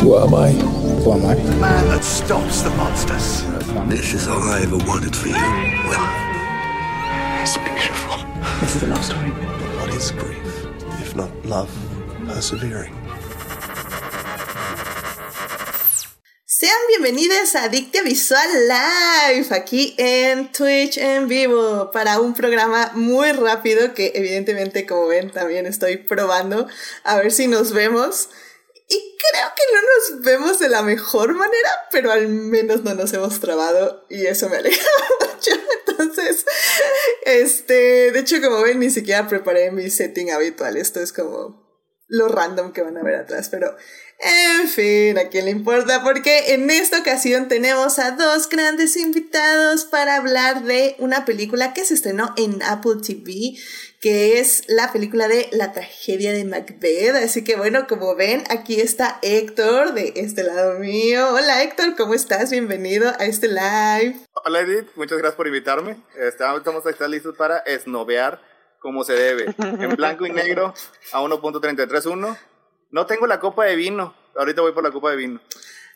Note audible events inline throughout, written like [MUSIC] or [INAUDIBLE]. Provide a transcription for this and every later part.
Who am I? Who am I? The man that stops the monsters. This is all I ever wanted for you. Well, it's beautiful. This is a love story. What is grief, if not love persevering? Sean bienvenidos a Adictia Visual Live, aquí en Twitch en vivo, para un programa muy rápido que evidentemente, como ven, también estoy probando a ver si nos vemos. Y creo que no nos vemos de la mejor manera, pero al menos no nos hemos trabado y eso me alegra [LAUGHS] mucho. Entonces, este, de hecho, como ven, ni siquiera preparé mi setting habitual. Esto es como lo random que van a ver atrás, pero en fin, a quién le importa, porque en esta ocasión tenemos a dos grandes invitados para hablar de una película que se estrenó en Apple TV, que es la película de La tragedia de Macbeth. Así que bueno, como ven, aquí está Héctor de este lado mío. Hola Héctor, ¿cómo estás? Bienvenido a este live. Hola Edith, muchas gracias por invitarme. Estamos, estamos listos para esnovear como se debe, en blanco y negro a 1.331. No tengo la copa de vino, ahorita voy por la copa de vino.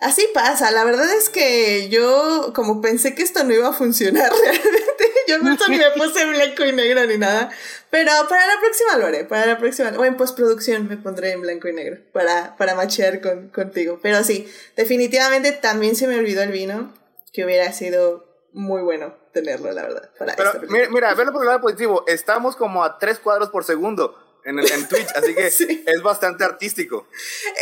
Así pasa, la verdad es que yo como pensé que esto no iba a funcionar [LAUGHS] realmente, yo no ni me puse en blanco y negro ni nada, pero para la próxima lo haré, para la próxima, o en postproducción me pondré en blanco y negro para, para machear con, contigo, pero sí, definitivamente también se me olvidó el vino, que hubiera sido muy bueno tenerlo, la verdad. Para Pero mira, mira, verlo por el lado positivo, estamos como a tres cuadros por segundo en, el, en Twitch, así que [LAUGHS] sí. es bastante artístico.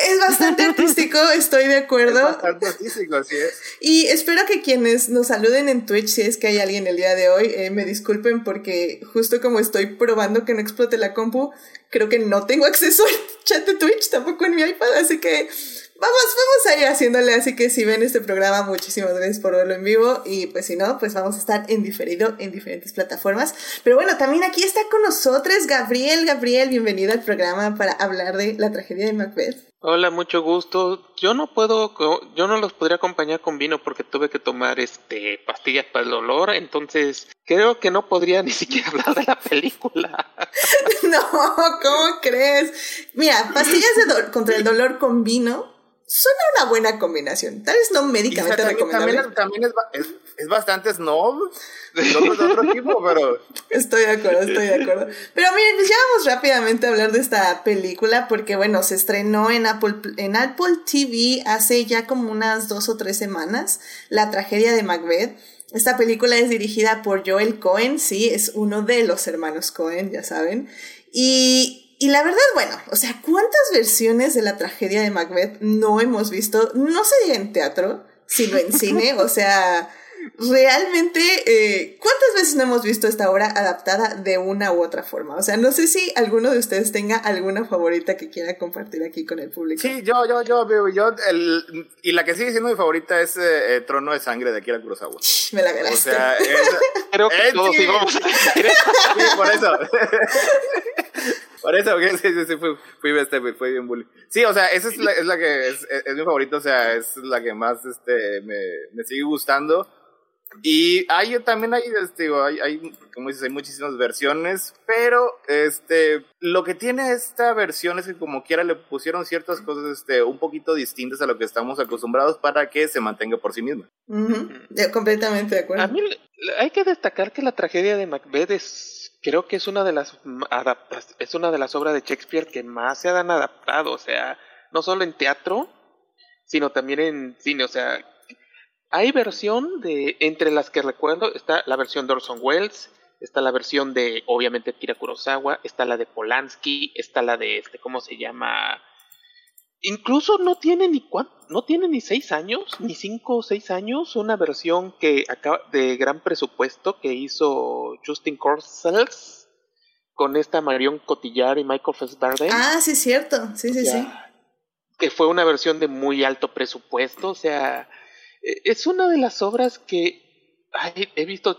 Es bastante artístico, estoy de acuerdo. Es bastante artístico, así es. Y espero que quienes nos saluden en Twitch, si es que hay alguien el día de hoy, eh, me disculpen porque justo como estoy probando que no explote la compu, creo que no tengo acceso al chat de Twitch, tampoco en mi iPad, así que vamos, vamos a ir haciéndole, así que si ven este programa, muchísimas gracias por verlo en vivo y pues si no, pues vamos a estar en diferido en diferentes plataformas. Pero bueno, también aquí está con nosotros Gabriel. Gabriel, bienvenido al programa para hablar de la tragedia de Macbeth. Hola, mucho gusto. Yo no puedo, yo no los podría acompañar con vino porque tuve que tomar este pastillas para el dolor, entonces creo que no podría ni siquiera [LAUGHS] hablar de la película. [LAUGHS] no, ¿cómo crees? Mira, pastillas de contra el dolor con vino suena una buena combinación. Tal vez no médicamente también, recomendable. También, también es, es, es, bastante snob de otro, de otro tipo, pero... Estoy de acuerdo, estoy de acuerdo. Pero miren, pues ya vamos rápidamente a hablar de esta película porque, bueno, se estrenó en Apple, en Apple TV hace ya como unas dos o tres semanas, La tragedia de Macbeth. Esta película es dirigida por Joel Cohen, sí, es uno de los hermanos Cohen, ya saben. Y y la verdad, bueno, o sea, ¿cuántas versiones de la tragedia de Macbeth no hemos visto? No se diga en teatro, sino en cine. O sea, realmente, eh, ¿cuántas veces no hemos visto esta obra adaptada de una u otra forma? O sea, no sé si alguno de ustedes tenga alguna favorita que quiera compartir aquí con el público. Sí, yo, yo, yo, yo, el, y la que sigue siendo mi favorita es eh, Trono de Sangre de Akira Kurosawa. Me la ganaste. O sea, es, [LAUGHS] creo que eh, todos sí. íbamos [LAUGHS] Sí, por eso. [LAUGHS] Por eso, [LAUGHS] sí, sí, sí, fui, fui, este, fui bien bully. Sí, o sea, esa es la, es la que es, es, mi favorita, o sea, es la que más este, me, me sigue gustando. Y hay también hay, este, hay, hay, como dices, hay muchísimas versiones, pero este, lo que tiene esta versión es que como quiera le pusieron ciertas cosas este, un poquito distintas a lo que estamos acostumbrados para que se mantenga por sí misma. Uh -huh. Completamente de acuerdo. A mí hay que destacar que la tragedia de Macbeth es creo que es una de las es una de las obras de Shakespeare que más se han adaptado, o sea, no solo en teatro, sino también en cine, o sea, hay versión de entre las que recuerdo está la versión de Orson Welles, está la versión de obviamente Kira Kurosawa, está la de Polanski, está la de este cómo se llama Incluso no tiene ni cuánto, no tiene ni seis años, ni cinco o seis años, una versión que acaba de gran presupuesto que hizo Justin Corsels con esta Marion Cotillard y Michael Fassbender. Ah, sí, es cierto, sí, sí, sí. Que fue una versión de muy alto presupuesto, o sea, es una de las obras que ay, he visto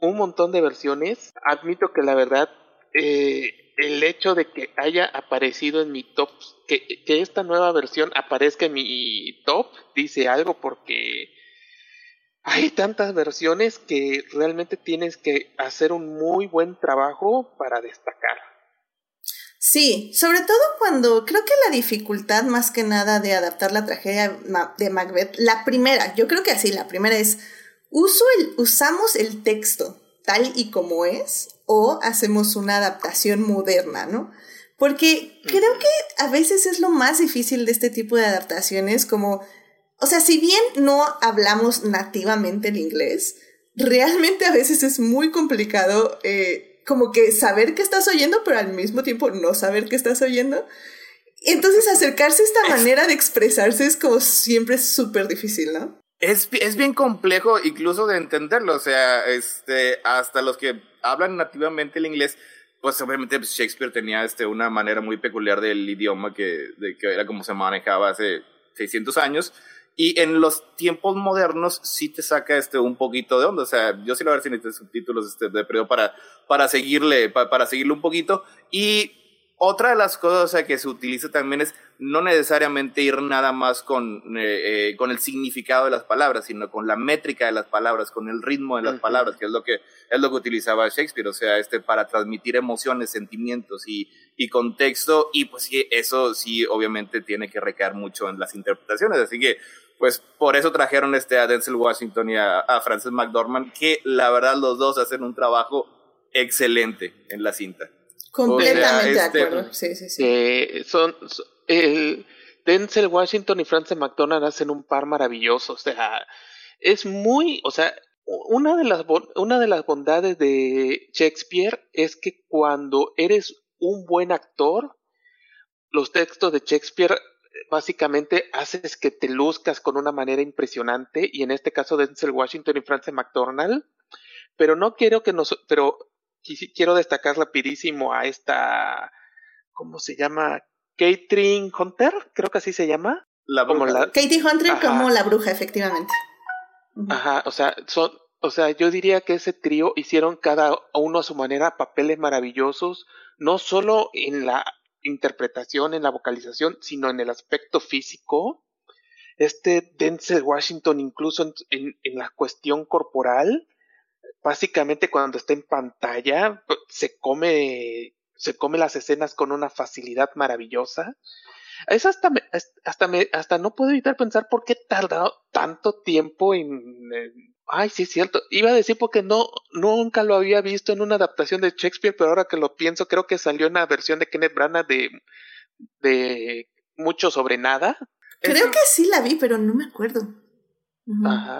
un montón de versiones. Admito que la verdad eh, el hecho de que haya aparecido en mi top, que, que, esta nueva versión aparezca en mi top, dice algo porque hay tantas versiones que realmente tienes que hacer un muy buen trabajo para destacar. Sí, sobre todo cuando creo que la dificultad más que nada de adaptar la tragedia de Macbeth, la primera, yo creo que así, la primera es, uso el, usamos el texto tal y como es o hacemos una adaptación moderna, ¿no? Porque creo que a veces es lo más difícil de este tipo de adaptaciones, como, o sea, si bien no hablamos nativamente el inglés, realmente a veces es muy complicado eh, como que saber que estás oyendo, pero al mismo tiempo no saber que estás oyendo. Entonces [LAUGHS] acercarse a esta manera de expresarse es como siempre súper difícil, ¿no? Es, es bien complejo incluso de entenderlo, o sea, este, hasta los que hablan nativamente el inglés, pues obviamente Shakespeare tenía este, una manera muy peculiar del idioma que, de, que era como se manejaba hace 600 años. Y en los tiempos modernos sí te saca este un poquito de onda. O sea, yo sí lo voy a ver si subtítulos este, de periodo para, para seguirle, para, para seguirle un poquito. Y otra de las cosas que se utiliza también es no necesariamente ir nada más con, eh, eh, con el significado de las palabras, sino con la métrica de las palabras, con el ritmo de las palabras, que es lo que es lo que utilizaba Shakespeare, o sea, este para transmitir emociones, sentimientos y, y contexto, y pues sí, eso sí obviamente tiene que recaer mucho en las interpretaciones, así que pues por eso trajeron este a Denzel Washington y a, a Frances McDormand, que la verdad los dos hacen un trabajo excelente en la cinta. Completamente de este, acuerdo. Sí, sí, sí. Eh, son, el Denzel Washington y Frances McDormand hacen un par maravilloso. O sea, es muy, o sea, una de las una de las bondades de Shakespeare es que cuando eres un buen actor, los textos de Shakespeare básicamente haces que te luzcas con una manera impresionante y en este caso Denzel Washington y Frances McDormand, pero no quiero que nos pero quiero destacar rapidísimo a esta, ¿cómo se llama? Catherine Hunter, creo que así se llama. La Como la, Katie Hunter como la bruja, efectivamente. Ajá, o sea, son, o sea, yo diría que ese trío hicieron cada uno a su manera papeles maravillosos, no solo en la interpretación, en la vocalización, sino en el aspecto físico. Este Denzel Washington, incluso en, en la cuestión corporal, básicamente cuando está en pantalla se come se come las escenas con una facilidad maravillosa. Es hasta hasta me, hasta no puedo evitar pensar por qué tardado tanto tiempo en, ay sí es cierto iba a decir porque no nunca lo había visto en una adaptación de Shakespeare pero ahora que lo pienso creo que salió en la versión de Kenneth Branagh de de mucho sobre nada creo que sí la vi pero no me acuerdo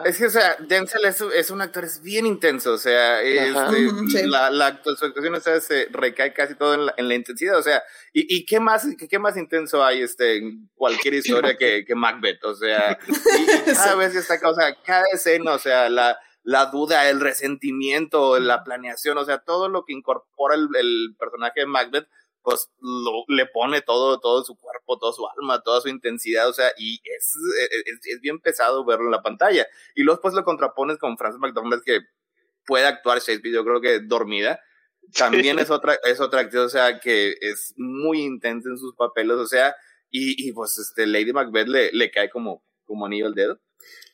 es que, o sea, Denzel es, es, un actor es bien intenso, o sea, este, la, la, su actuación o sea, se recae casi todo en la, en la intensidad, o sea, ¿y, y qué, más, qué, qué, más intenso hay este, en cualquier [LAUGHS] historia que, que Macbeth? O sea, y, [LAUGHS] cada vez está, o sea, cada escena, o sea, la, la duda, el resentimiento, la planeación, o sea, todo lo que incorpora el, el personaje de Macbeth pues lo, le pone todo, todo su cuerpo, toda su alma, toda su intensidad, o sea, y es, es, bien pesado verlo en la pantalla. Y luego pues lo contrapones con Frances McDormand que puede actuar Shakespeare, yo creo que dormida. También es otra, es otra actriz, o sea, que es muy intensa en sus papeles, o sea, y, y pues este Lady Macbeth le, le cae como, como anillo al dedo.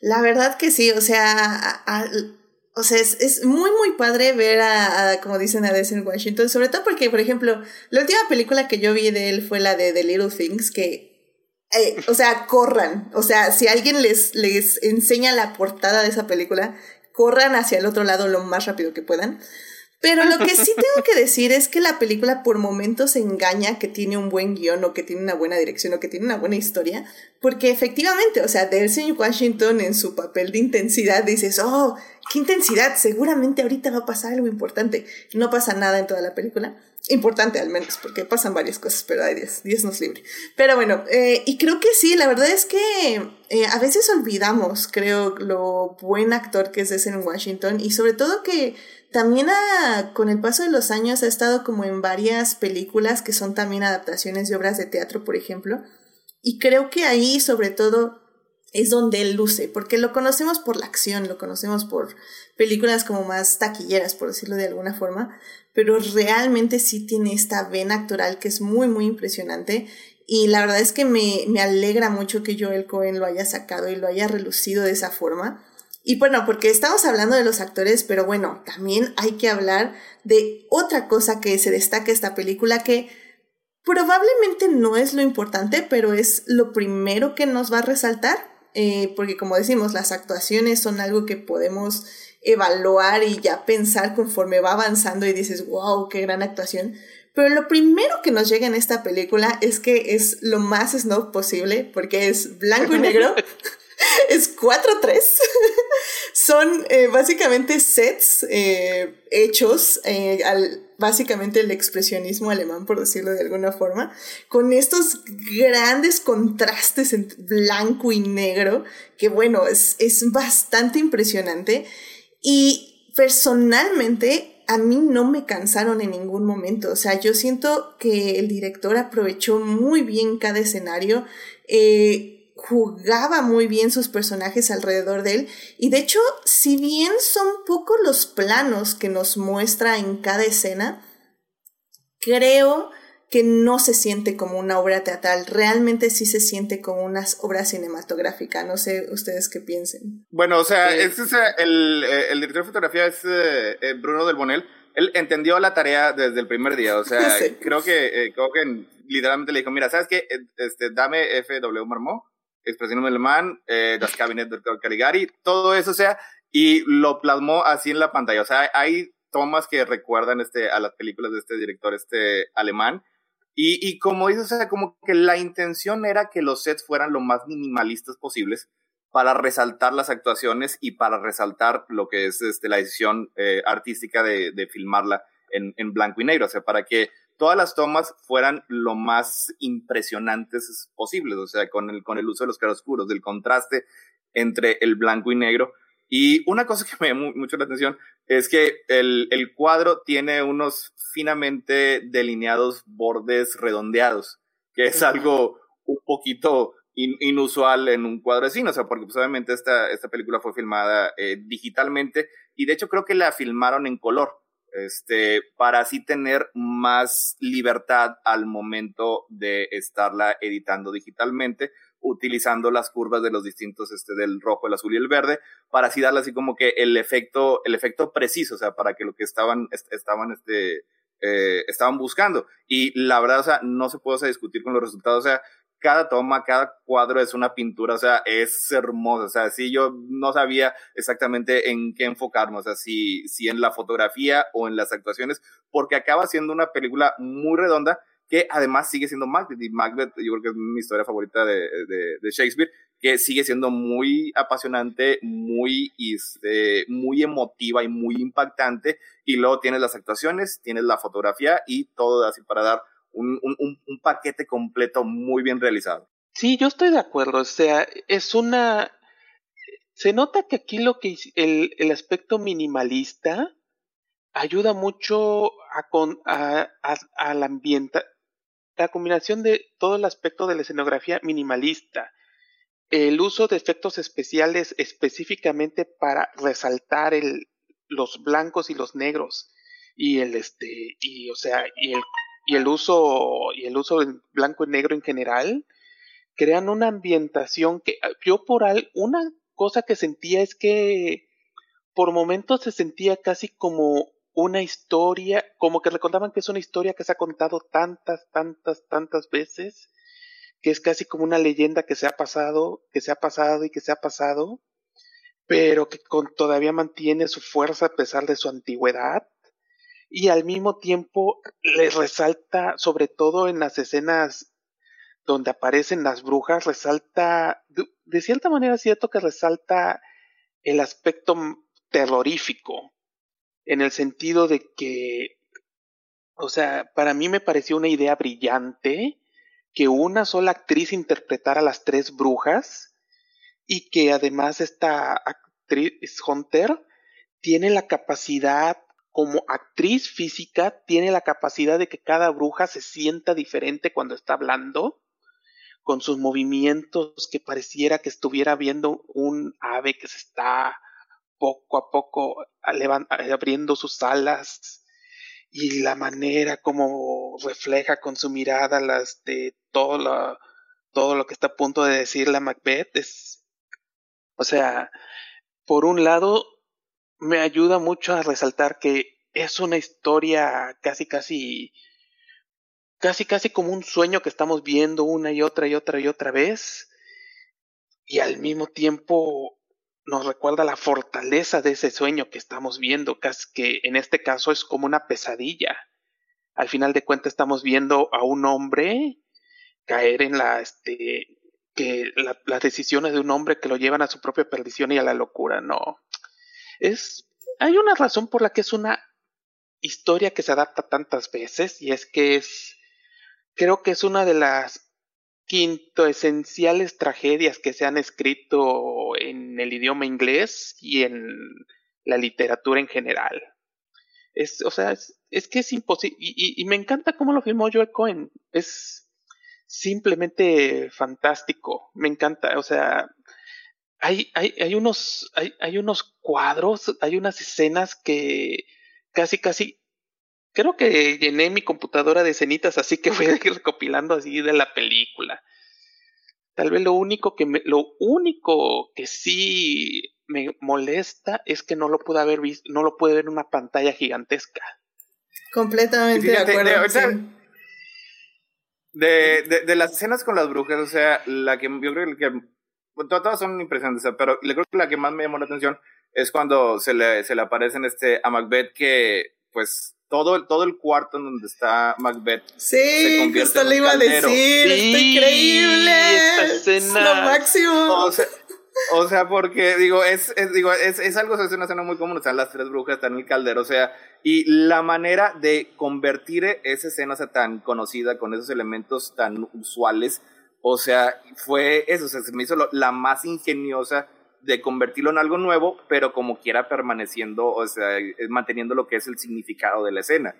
La verdad que sí, o sea, a, o sea, es, es, muy, muy padre ver a, como dicen, a Denzel Washington, sobre todo porque, por ejemplo, la última película que yo vi de él fue la de The Little Things, que, eh, o sea, corran, o sea, si alguien les, les enseña la portada de esa película, corran hacia el otro lado lo más rápido que puedan. Pero lo que [LAUGHS] sí tengo que decir es que la película por momentos engaña que tiene un buen guion o que tiene una buena dirección o que tiene una buena historia, porque efectivamente, o sea, Denzel Washington en su papel de intensidad dices, oh, qué intensidad, seguramente ahorita va a pasar algo importante. No pasa nada en toda la película. Importante al menos, porque pasan varias cosas, pero ay Dios, Dios nos libre. Pero bueno, eh, y creo que sí, la verdad es que eh, a veces olvidamos, creo, lo buen actor que es Denzel Washington y sobre todo que también con el paso de los años ha estado como en varias películas que son también adaptaciones de obras de teatro, por ejemplo. Y creo que ahí sobre todo es donde él luce, porque lo conocemos por la acción, lo conocemos por películas como más taquilleras, por decirlo de alguna forma, pero realmente sí tiene esta vena actoral que es muy, muy impresionante. Y la verdad es que me, me alegra mucho que Joel Cohen lo haya sacado y lo haya relucido de esa forma y bueno, porque estamos hablando de los actores, pero bueno, también hay que hablar de otra cosa que se destaca esta película que probablemente no es lo importante, pero es lo primero que nos va a resaltar, eh, porque como decimos, las actuaciones son algo que podemos evaluar y ya pensar conforme va avanzando y dices, wow, qué gran actuación. Pero lo primero que nos llega en esta película es que es lo más snob posible, porque es blanco y negro. [LAUGHS] [LAUGHS] es 4-3. [LAUGHS] Son eh, básicamente sets eh, hechos eh, al básicamente el expresionismo alemán, por decirlo de alguna forma, con estos grandes contrastes entre blanco y negro, que bueno, es, es bastante impresionante. Y personalmente a mí no me cansaron en ningún momento. O sea, yo siento que el director aprovechó muy bien cada escenario, eh, jugaba muy bien sus personajes alrededor de él. Y de hecho, si bien son pocos los planos que nos muestra en cada escena, creo que no se siente como una obra teatral, realmente sí se siente como una obra cinematográfica. No sé ustedes qué piensen. Bueno, o sea, este es el, eh, el, director de fotografía es eh, eh, Bruno Del Bonel. Él entendió la tarea desde el primer día, o sea, [LAUGHS] creo que creo que literalmente le dijo, mira, ¿sabes qué? Este, dame F.W. Marmot, Expresión Alemán, eh, Das Cabinet de Caligari, todo eso, o sea, y lo plasmó así en la pantalla. O sea, hay tomas que recuerdan este, a las películas de este director este alemán y, y como dices, o sea, como que la intención era que los sets fueran lo más minimalistas posibles para resaltar las actuaciones y para resaltar lo que es este, la decisión eh, artística de, de filmarla en, en, blanco y negro, o sea, para que todas las tomas fueran lo más impresionantes posibles, o sea, con el, con el uso de los claroscuros, del contraste entre el blanco y negro. Y una cosa que me llamó mucho la atención es que el, el cuadro tiene unos finamente delineados bordes redondeados, que es algo un poquito inusual en un cuadro de cine, o sea, porque pues, obviamente esta, esta película fue filmada eh, digitalmente y de hecho creo que la filmaron en color, este, para así tener más libertad al momento de estarla editando digitalmente, utilizando las curvas de los distintos, este, del rojo, el azul y el verde, para así darle así como que el efecto, el efecto preciso, o sea, para que lo que estaban, estaban, este, eh, estaban buscando. Y la verdad, o sea, no se puede discutir con los resultados, o sea, cada toma, cada cuadro es una pintura, o sea, es hermoso, o sea, sí, yo no sabía exactamente en qué enfocarnos, o sea, si, si en la fotografía o en las actuaciones, porque acaba siendo una película muy redonda, que además sigue siendo Macbeth, y Macbeth yo creo que es mi historia favorita de, de, de Shakespeare, que sigue siendo muy apasionante, muy, este, muy emotiva y muy impactante, y luego tienes las actuaciones, tienes la fotografía y todo así para dar un, un, un paquete completo muy bien realizado. Sí, yo estoy de acuerdo, o sea, es una... Se nota que aquí lo que el, el aspecto minimalista ayuda mucho a, con, a, a, al ambiente, la combinación de todo el aspecto de la escenografía minimalista, el uso de efectos especiales específicamente para resaltar el, los blancos y los negros y el este y o sea y el, y el uso y el uso blanco y negro en general crean una ambientación que yo por al, una cosa que sentía es que por momentos se sentía casi como una historia, como que recordaban que es una historia que se ha contado tantas, tantas, tantas veces, que es casi como una leyenda que se ha pasado, que se ha pasado y que se ha pasado, pero que con, todavía mantiene su fuerza a pesar de su antigüedad. Y al mismo tiempo les resalta, sobre todo en las escenas donde aparecen las brujas, resalta, de, de cierta manera es cierto que resalta el aspecto terrorífico, en el sentido de que, o sea, para mí me pareció una idea brillante que una sola actriz interpretara a las tres brujas y que además esta actriz Hunter tiene la capacidad como actriz física tiene la capacidad de que cada bruja se sienta diferente cuando está hablando, con sus movimientos que pareciera que estuviera viendo un ave que se está poco a poco abriendo sus alas y la manera como refleja con su mirada las de todo lo, todo lo que está a punto de decir la Macbeth es o sea por un lado me ayuda mucho a resaltar que es una historia casi casi casi casi como un sueño que estamos viendo una y otra y otra y otra vez y al mismo tiempo nos recuerda la fortaleza de ese sueño que estamos viendo, que en este caso es como una pesadilla. Al final de cuentas estamos viendo a un hombre caer en la, este, que las decisiones de un hombre que lo llevan a su propia perdición y a la locura. No, es, hay una razón por la que es una historia que se adapta tantas veces y es que es, creo que es una de las quinto esenciales tragedias que se han escrito en el idioma inglés y en la literatura en general. Es, o sea, es, que es imposible. Y, me encanta cómo lo filmó Joel Cohen. Es simplemente fantástico. Me encanta. O sea, hay, hay, hay unos, hay, hay unos cuadros, hay unas escenas que casi, casi creo que llené mi computadora de escenitas, así que voy a ir recopilando así de la película. Tal vez lo único que me, lo único que sí me molesta es que no lo pude haber visto, no lo pude ver en una pantalla gigantesca. Completamente de acuerdo. De, de, de, las escenas con las brujas, o sea, la que yo creo que todas son impresionantes, pero le creo que la que más me llamó la atención es cuando se le, se le aparece en este a Macbeth que pues todo, todo el cuarto en donde está Macbeth sí, se convierte en le iba a decir, sí, está increíble, es lo máximo. O sea, porque digo, es, es digo, es, es algo, es una escena muy común, están las tres brujas, están en el caldero, o sea, y la manera de convertir esa escena o tan conocida con esos elementos tan usuales, o sea, fue eso, o sea, se me hizo la más ingeniosa de convertirlo en algo nuevo, pero como quiera permaneciendo, o sea, manteniendo lo que es el significado de la escena.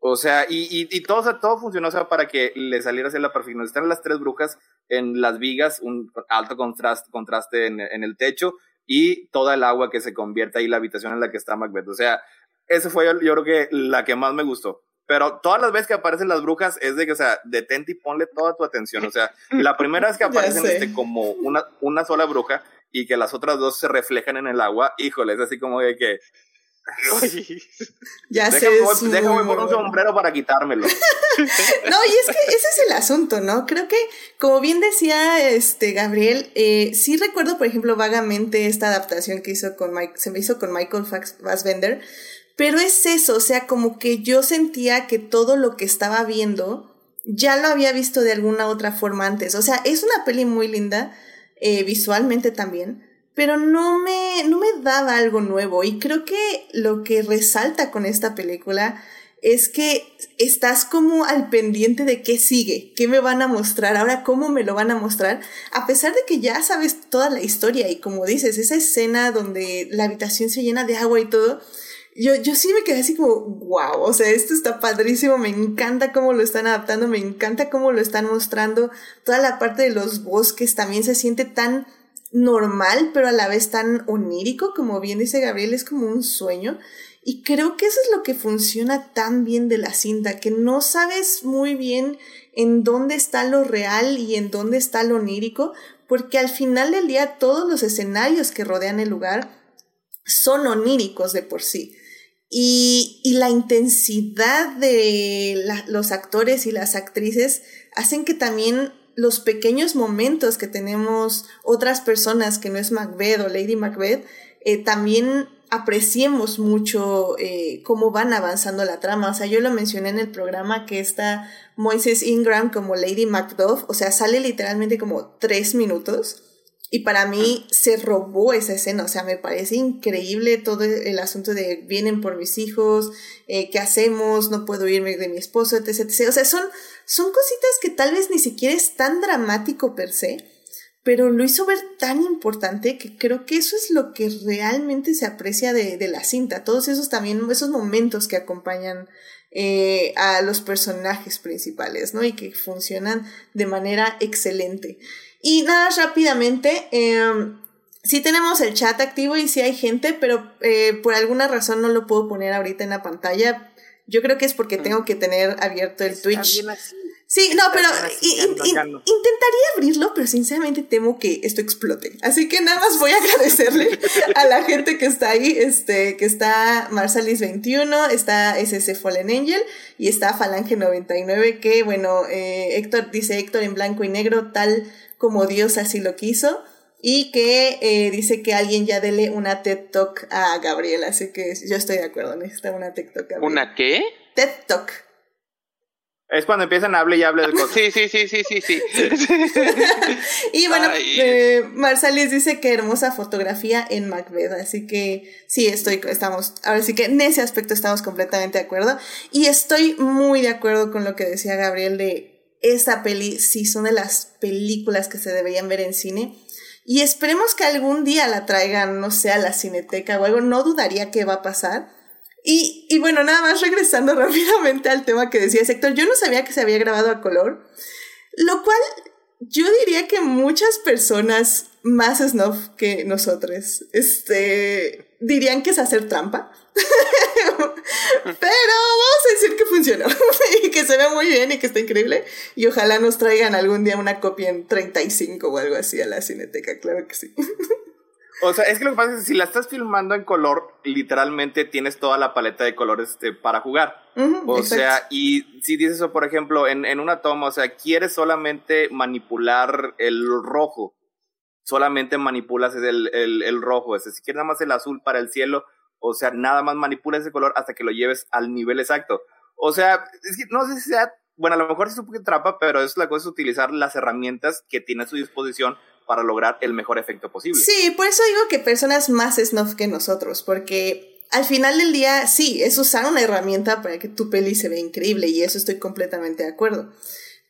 O sea, y, y, todo, todo funcionó para que le saliera a la perfección. Están las tres brujas en las vigas, un alto contraste, contraste en, en, el techo y toda el agua que se convierte ahí la habitación en la que está Macbeth. O sea, esa fue yo, yo creo que la que más me gustó. Pero todas las veces que aparecen las brujas es de que, o sea, detente y ponle toda tu atención. O sea, la primera vez que [LAUGHS] aparecen este, como una, una sola bruja y que las otras dos se reflejan en el agua, híjole, es así como de que... [LAUGHS] ya sé. Déjame poner un sombrero para quitármelo. [LAUGHS] no, y es que ese es el asunto, ¿no? Creo que, como bien decía este Gabriel, eh, sí recuerdo, por ejemplo, vagamente esta adaptación que hizo con Mike, se me hizo con Michael Fassbender, pero es eso, o sea, como que yo sentía que todo lo que estaba viendo ya lo había visto de alguna otra forma antes. O sea, es una peli muy linda, eh, visualmente también, pero no me, no me daba algo nuevo. Y creo que lo que resalta con esta película es que estás como al pendiente de qué sigue, qué me van a mostrar, ahora cómo me lo van a mostrar, a pesar de que ya sabes toda la historia y como dices, esa escena donde la habitación se llena de agua y todo, yo, yo sí me quedé así como, wow, o sea, esto está padrísimo, me encanta cómo lo están adaptando, me encanta cómo lo están mostrando, toda la parte de los bosques también se siente tan normal, pero a la vez tan onírico, como bien dice Gabriel, es como un sueño. Y creo que eso es lo que funciona tan bien de la cinta, que no sabes muy bien en dónde está lo real y en dónde está lo onírico, porque al final del día todos los escenarios que rodean el lugar son oníricos de por sí. Y, y la intensidad de los actores y las actrices hacen que también los pequeños momentos que tenemos otras personas que no es Macbeth o Lady Macbeth, eh, también apreciemos mucho eh, cómo van avanzando la trama. O sea, yo lo mencioné en el programa que está Moises Ingram como Lady Macduff, o sea, sale literalmente como tres minutos y para mí se robó esa escena, o sea, me parece increíble todo el asunto de vienen por mis hijos, eh, ¿qué hacemos? No puedo irme de mi esposo, etc, etc. O sea, son, son cositas que tal vez ni siquiera es tan dramático per se, pero lo hizo ver tan importante que creo que eso es lo que realmente se aprecia de, de la cinta, todos esos también, esos momentos que acompañan eh, a los personajes principales, ¿no? Y que funcionan de manera excelente. Y nada, rápidamente, eh, sí tenemos el chat activo y sí hay gente, pero eh, por alguna razón no lo puedo poner ahorita en la pantalla. Yo creo que es porque tengo que tener abierto el Twitch. Sí, no, pero in- in- intentaría abrirlo, pero sinceramente temo que esto explote. Así que nada más voy a [LAUGHS] agradecerle a la gente que está ahí, este, que está Marsalis21, está SS Fallen Angel y está Falange99, que bueno, eh, Héctor dice Héctor en blanco y negro, tal como Dios así lo quiso. Y que eh, dice que alguien ya dele una TED Talk a Gabriel, así que yo estoy de acuerdo, necesita una TED Talk. Gabriel. ¿Una qué? TED Talk. Es cuando empiezan a hablar y hablar de cosas. Sí, sí, sí, sí, sí, sí. [LAUGHS] Y bueno, eh, Marsalis dice que hermosa fotografía en Macbeth, así que sí, estoy, estamos, ahora sí que en ese aspecto estamos completamente de acuerdo. Y estoy muy de acuerdo con lo que decía Gabriel de esta peli, sí, son de las películas que se deberían ver en cine. Y esperemos que algún día la traigan, no sé, a la cineteca o algo, no dudaría que va a pasar. Y, bueno, nada más regresando [LAUGHS] rápidamente al tema que decía Héctor, yo no sabía que se había grabado a color, lo cual yo diría que muchas personas más snob que nosotros, este, dirían que es hacer trampa. [LAUGHS] Pero vamos a decir que funcionó [LAUGHS] y que se ve muy bien y que está increíble. Y ojalá nos traigan algún día una copia en 35 o algo así a la cineteca, claro que sí. O sea, es que lo que pasa es que si la estás filmando en color, literalmente tienes toda la paleta de colores este, para jugar. O exacto. sea, y si dices eso, por ejemplo, en, en una toma, o sea, quieres solamente manipular el rojo, solamente manipulas el, el, el rojo. O sea, si quieres nada más el azul para el cielo, o sea, nada más manipulas ese color hasta que lo lleves al nivel exacto. O sea, es que no sé si sea, bueno, a lo mejor es un poco trampa, pero es la cosa es utilizar las herramientas que tiene a su disposición para lograr el mejor efecto posible. Sí, por eso digo que personas más snob que nosotros, porque al final del día, sí, es usar una herramienta para que tu peli se vea increíble y eso estoy completamente de acuerdo.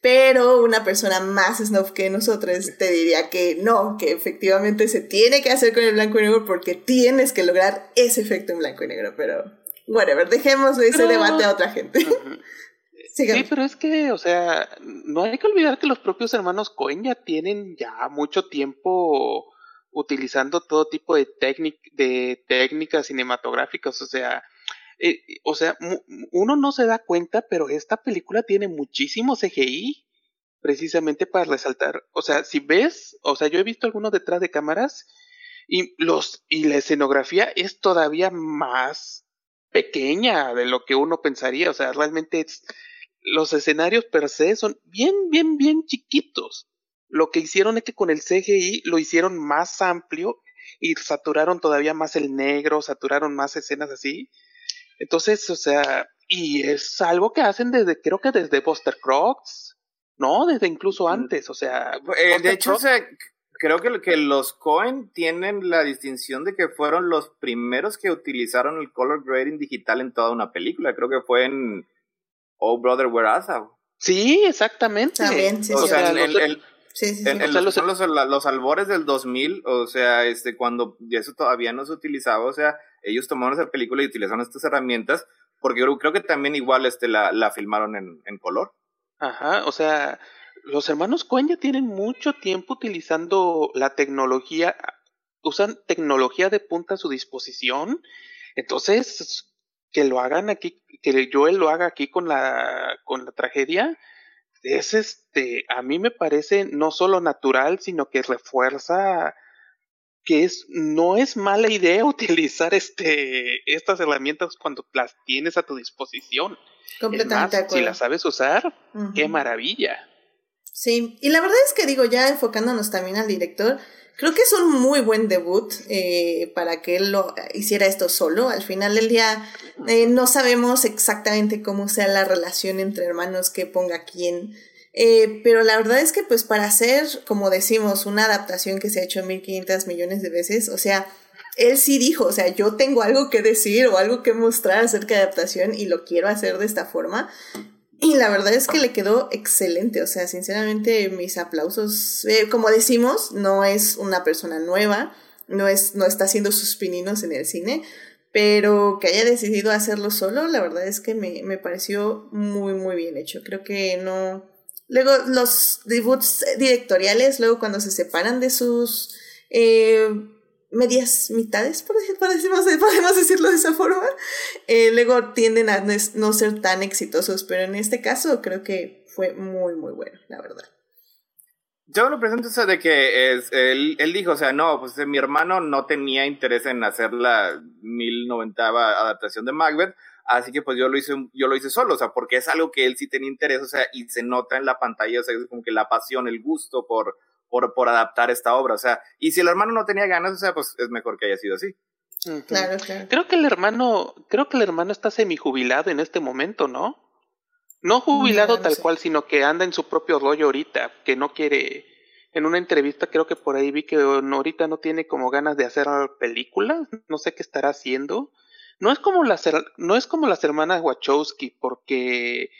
Pero una persona más snob que nosotros te diría que no, que efectivamente se tiene que hacer con el blanco y negro porque tienes que lograr ese efecto en blanco y negro. Pero, whatever, dejemos ese Pero- debate a otra gente. Sí, pero es que, o sea, no hay que olvidar que los propios hermanos Cohen ya tienen ya mucho tiempo utilizando todo tipo de, técnic de técnicas cinematográficas, o sea, eh, o sea, uno no se da cuenta, pero esta película tiene muchísimo CGI precisamente para resaltar, o sea, si ves, o sea, yo he visto algunos detrás de cámaras y los y la escenografía es todavía más pequeña de lo que uno pensaría, o sea, realmente es, los escenarios per se son bien, bien, bien chiquitos. Lo que hicieron es que con el CGI lo hicieron más amplio y saturaron todavía más el negro, saturaron más escenas así. Entonces, o sea, y es algo que hacen desde, creo que desde Buster Crocs, ¿no? Desde incluso antes, o sea. Eh, de hecho, o sea, creo que, que los Cohen tienen la distinción de que fueron los primeros que utilizaron el color grading digital en toda una película. Creo que fue en Oh Brother Where Art Thou? Sí, exactamente. También, sí, o sí, sea, Sí, sí, sí. en- en O sea, los, los- son los, la- los albores del 2000, o sea, este, cuando eso todavía no se utilizaba, o sea, ellos tomaron esa película y utilizaron estas herramientas, porque creo, creo que también igual este, la, la filmaron en, en color. Ajá, o sea, los hermanos Cohen ya tienen mucho tiempo utilizando la tecnología, usan tecnología de punta a su disposición, entonces que lo hagan aquí, que Joel lo haga aquí con la con la tragedia, es este, a mí me parece no solo natural, sino que refuerza que es no es mala idea [LAUGHS] utilizar este estas herramientas cuando las tienes a tu disposición. Completamente más, de si las sabes usar, qué maravilla. Sí, y la verdad es que digo, ya enfocándonos también al director, creo que es un muy buen debut eh, para que él lo hiciera esto solo. Al final del día eh, no sabemos exactamente cómo sea la relación entre hermanos que ponga quién. Eh, pero la verdad es que pues para hacer, como decimos, una adaptación que se ha hecho 1500 millones de veces, o sea, él sí dijo, o sea, yo tengo algo que decir o algo que mostrar acerca de adaptación y lo quiero hacer de esta forma. Y la verdad es que le quedó excelente, o sea, sinceramente mis aplausos. Eh, como decimos, no es una persona nueva, no, es, no está haciendo sus pininos en el cine, pero que haya decidido hacerlo solo, la verdad es que me, me pareció muy, muy bien hecho. Creo que no... Luego los debuts directoriales, luego cuando se separan de sus eh, medias mitades, por decimos- podemos decirlo de esa forma, eh, luego tienden a no ser tan exitosos, pero en este caso creo que fue muy, muy bueno, la verdad. Yo lo presento eso de que es, él, él dijo, o sea, no, pues mi hermano no tenía interés en hacer la 1090 adaptación de Macbeth, así que pues yo lo hice, yo lo hice solo, o sea, porque es algo que él sí tenía interés, o sea, y se nota en la pantalla, o sea, es como que la pasión, el gusto por, por, por adaptar esta obra, o sea, y si el hermano no tenía ganas, o sea, pues es mejor que haya sido así. Claro, claro. Creo que el hermano, creo que el hermano está semi-jubilado en este momento, ¿no? No jubilado No, no tal sé. cual, sino que anda en su propio rollo ahorita, que no quiere. En una entrevista creo que por ahí vi que ahorita no tiene como ganas de hacer películas, no sé qué estará haciendo. No es como las her- no es como las hermanas Wachowski, porque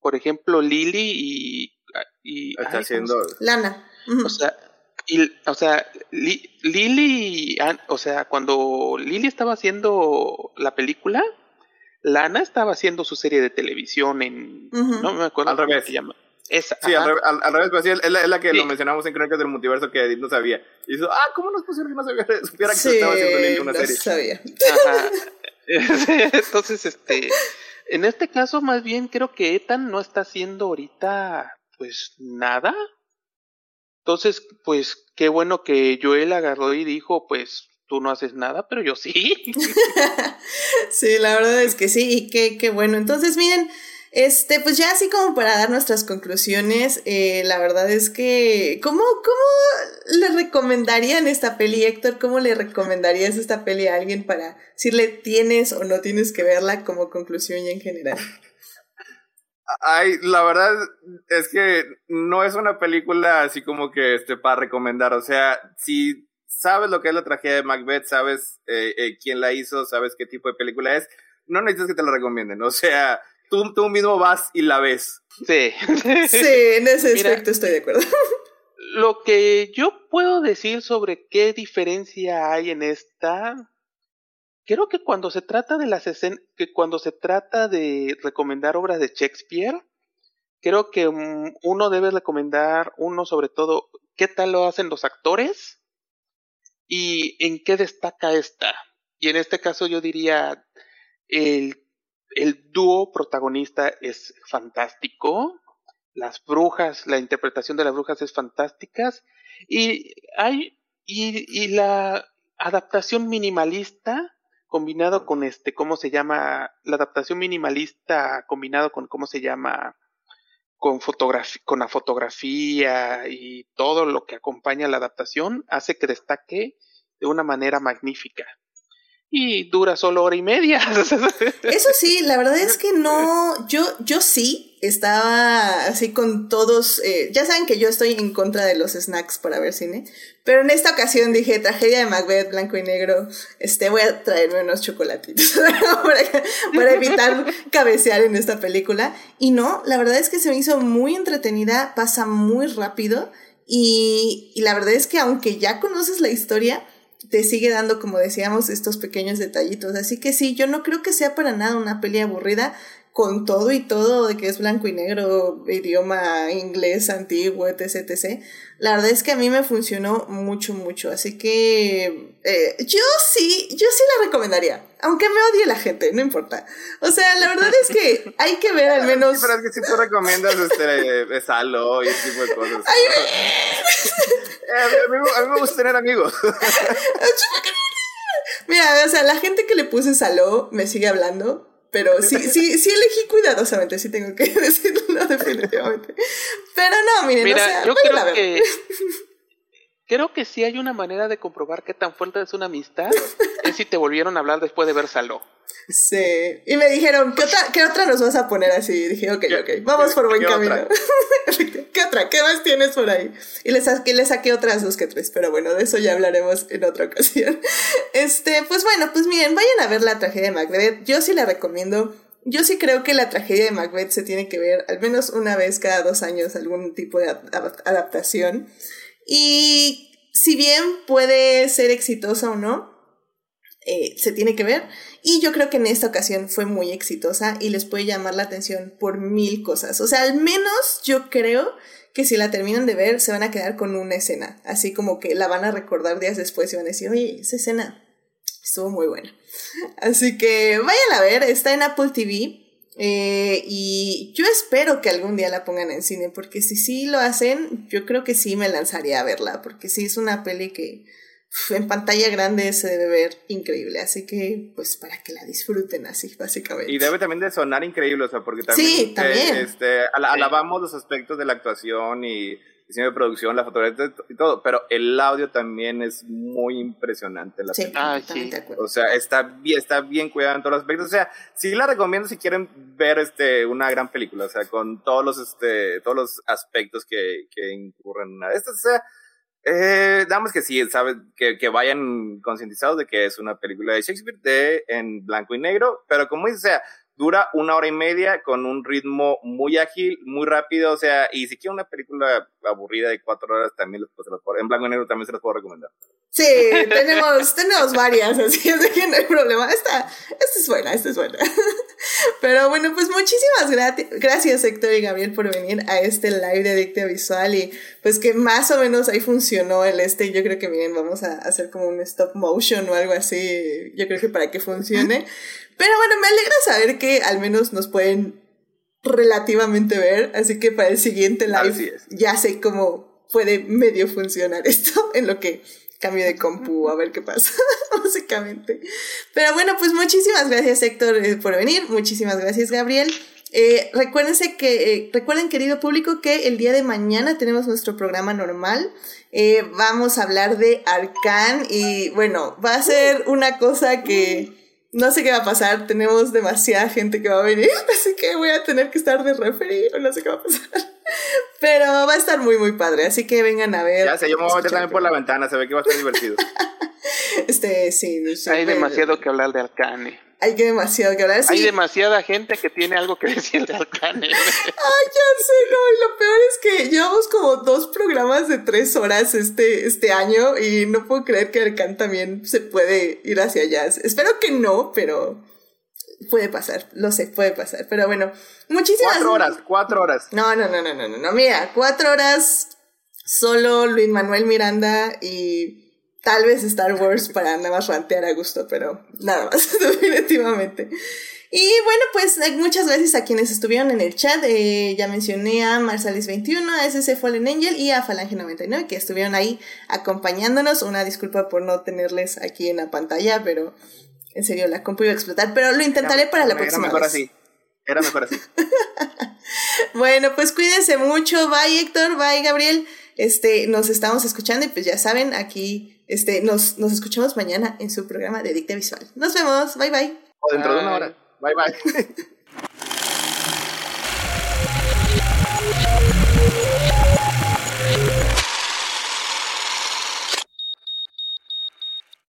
por ejemplo Lily y, y Está ay, ¿cómo haciendo, Lana. O sea, y, o sea, Li- Lily, o sea, cuando Lily estaba haciendo la película, Lana estaba haciendo su serie de televisión en, no me acuerdo Al cómo revés. se llama. Esa, sí, al, al, al revés, pues sí, es la, es la que Sí. lo mencionamos en Crónicas del Multiverso que Edith no sabía. Y dijo, ah, ¿cómo no es posible que no sabía, [LAUGHS] supiera que se sí, estaba haciendo Lily una no serie? sabía. Ajá. [LAUGHS] [LAUGHS] Entonces, este, en este caso, más bien creo que Ethan no está haciendo ahorita, pues, nada. Entonces, pues, qué bueno que Joel agarró y dijo, pues, tú no haces nada, pero yo sí. [LAUGHS] Sí, la verdad es que sí, y qué, qué bueno. Entonces, miren, este, pues ya así como para dar nuestras conclusiones, eh, la verdad es que, ¿cómo, ¿cómo le recomendarían esta peli, Héctor? ¿Cómo le recomendarías esta peli a alguien para decirle tienes o no tienes que verla como conclusión y en general? Ay, la verdad es que no es una película así como que este para recomendar. O sea, si sabes lo que es la tragedia de Macbeth, sabes eh, eh, quién la hizo, sabes qué tipo de película es, no necesitas que te la recomienden. O sea, tú, tú mismo vas y la ves. Sí. Sí, en ese Mira. aspecto estoy de acuerdo. Lo que yo puedo decir sobre qué diferencia hay en esta, creo que cuando se trata de las escenas, que cuando se trata de recomendar obras de Shakespeare, creo que mm, uno debe recomendar, uno sobre todo, qué tal lo hacen los actores y en qué destaca esta. Y en este caso yo diría, el, el dúo protagonista es fantástico, las brujas, la interpretación de las brujas es fantástica y hay y, y la adaptación minimalista combinado con este cómo se llama la adaptación minimalista combinado con cómo se llama con con la fotografía y todo lo que acompaña la adaptación hace que destaque de una manera magnífica y dura solo hora y media [LAUGHS] Eso sí, la verdad es que no, yo, yo sí estaba así con todos, eh, ya saben que yo estoy en contra de los snacks para ver cine, pero en esta ocasión dije, tragedia de Macbeth, blanco y negro, este, voy a traerme unos chocolatitos [LAUGHS] para, para evitar cabecear en esta película. Y no, la verdad es que se me hizo muy entretenida, pasa muy rápido y, y la verdad es que aunque ya conoces la historia, te sigue dando, como decíamos, estos pequeños detallitos. Así que sí, yo no creo que sea para nada una peli aburrida con todo y todo de que es blanco y negro, idioma inglés antiguo, etc, etc. La verdad es que a mí me funcionó mucho, mucho. Así que eh, yo sí, yo sí la recomendaría. Aunque me odie la gente, no importa. O sea, la verdad es que [LAUGHS] hay que ver al menos... Sí, pero es que si tú recomiendas este, eh, Salo y ese tipo de cosas. [LAUGHS] Eh, a, mí, a mí me gusta tener amigos. [LAUGHS] Mira, o sea, la gente que le puse Saló me sigue hablando, pero sí, sí, sí elegí cuidadosamente, sí tengo que [LAUGHS] decirlo definitivamente. Pero no, miren, Mira, o sea, yo creo que [LAUGHS] creo que sí hay una manera de comprobar qué tan fuerte es una amistad es si te volvieron a hablar después de ver Saló. Sí. Y me dijeron, ¿qué otra, ¿qué otra nos vas a poner así? Y dije, ok, ok, vamos por buen qué camino. [LAUGHS] otra? ¿Qué otra? ¿Qué más tienes por ahí? Y le saqué, otras dos que tres, pero bueno, de eso ya hablaremos en otra [LAUGHS] ocasión. Este, pues bueno, pues miren, vayan a ver la tragedia de Macbeth. Yo sí la recomiendo. Yo sí creo que la tragedia de Macbeth se tiene que ver al menos una vez cada dos años, algún tipo de ad- adaptación. Y si bien puede ser exitosa o no, eh, se tiene que ver. Y yo creo que en esta ocasión fue muy exitosa y les puede llamar la atención por mil cosas. O sea, al menos yo creo que si la terminan de ver se van a quedar con una escena. Así como que la van a recordar días después y van a decir, oye, esa escena estuvo muy buena. [LAUGHS] Así que vayan a ver, está en Apple TV. Eh, y yo espero que algún día la pongan en cine, porque si sí lo hacen, yo creo que sí me lanzaría a verla, porque sí es una peli que [LAUGHS] en pantalla grande se debe ver increíble, así que pues para que la disfruten así, básicamente. Y debe también de sonar increíble, o sea, porque también, Sí, también. eh, este, ala- alabamos los aspectos de la actuación y diseño de producción, la fotografía y todo, pero el audio también es muy impresionante. La Sí, película. Ah, sí. O sea, está bien, está bien cuidado en todos los aspectos. O sea, sí la recomiendo si quieren ver este una gran película, o sea, con todos los este todos los aspectos que, que incurren en una de estas. O sea, eh, damos que sí, saben, que, vayan concientizados de que es una película de Shakespeare de en blanco y negro, pero como dice, o sea, dura una hora y media con un ritmo muy ágil, muy rápido, o sea, y si quieren una película aburrida de cuatro horas, también los, se los puedo- en blanco y negro también se los puedo recomendar. Sí, [LAUGHS] tenemos, tenemos varias, así es de que no hay problema. Esta, esta es buena, esta es buena. [LAUGHS] Pero bueno, pues muchísimas gracias Héctor y Gabriel por venir a este live de Adicta Visual y pues que más o menos ahí funcionó el este. Yo creo que miren, vamos a hacer como un stop motion o algo así, yo creo que para que funcione. Pero bueno, me alegra saber que al menos nos pueden relativamente ver, así que para el siguiente live ya sé cómo puede medio funcionar [LAUGHS] esto en lo que cambio de compu a ver qué pasa, [LAUGHS] básicamente. Pero bueno, pues muchísimas gracias Héctor eh, por venir, muchísimas gracias Gabriel. Eh, recuérdense que, eh, recuerden querido público que el día de mañana tenemos nuestro programa normal. Eh, vamos a hablar de Arcan y bueno, va a ser una cosa que no sé qué va a pasar, tenemos demasiada gente que va a venir, [LAUGHS] así que voy a tener que estar de referee o no sé qué va a pasar. [LAUGHS] Pero va a estar muy, muy padre, así que vengan a ver. Ya sé, yo me voy a meter también por la ventana, se ve que va a estar divertido. [LAUGHS] Este, sí, Hay pero demasiado que hablar de Arcane. Hay que demasiado que hablar. Sí. Hay demasiada gente que tiene algo que [LAUGHS] decir de Arcane. Ay, ya sé, no, y lo peor es que llevamos como dos programas de tres horas este, este año y no puedo creer que Arcan también se puede ir hacia allá. Espero que no, pero puede pasar, lo sé, puede pasar. Pero bueno, muchísimas cuatro horas, cuatro horas. No, no, no, no, no, no, no, mira, cuatro horas solo Luis Manuel Miranda y tal vez Star Wars para nada más rantear a gusto, pero nada más, [LAUGHS] definitivamente. Y bueno, pues eh, muchas gracias a quienes estuvieron en el chat. Eh, ya mencioné a Marsalis21, a SC Fallen Angel y a Falange99 que estuvieron ahí acompañándonos. Una disculpa por no tenerles aquí en la pantalla, pero en serio la compu iba a explotar. Pero lo intentaré para la Era próxima mejor vez. así. Era mejor así. [LAUGHS] Bueno, pues cuídense mucho. Bye, Héctor. Bye, Gabriel. Este, nos estamos escuchando y pues ya saben, aquí, este, nos, nos escuchamos mañana en su programa de Dicta Visual. Nos vemos. Bye, bye. O dentro de una hora. Bye bye. [LAUGHS]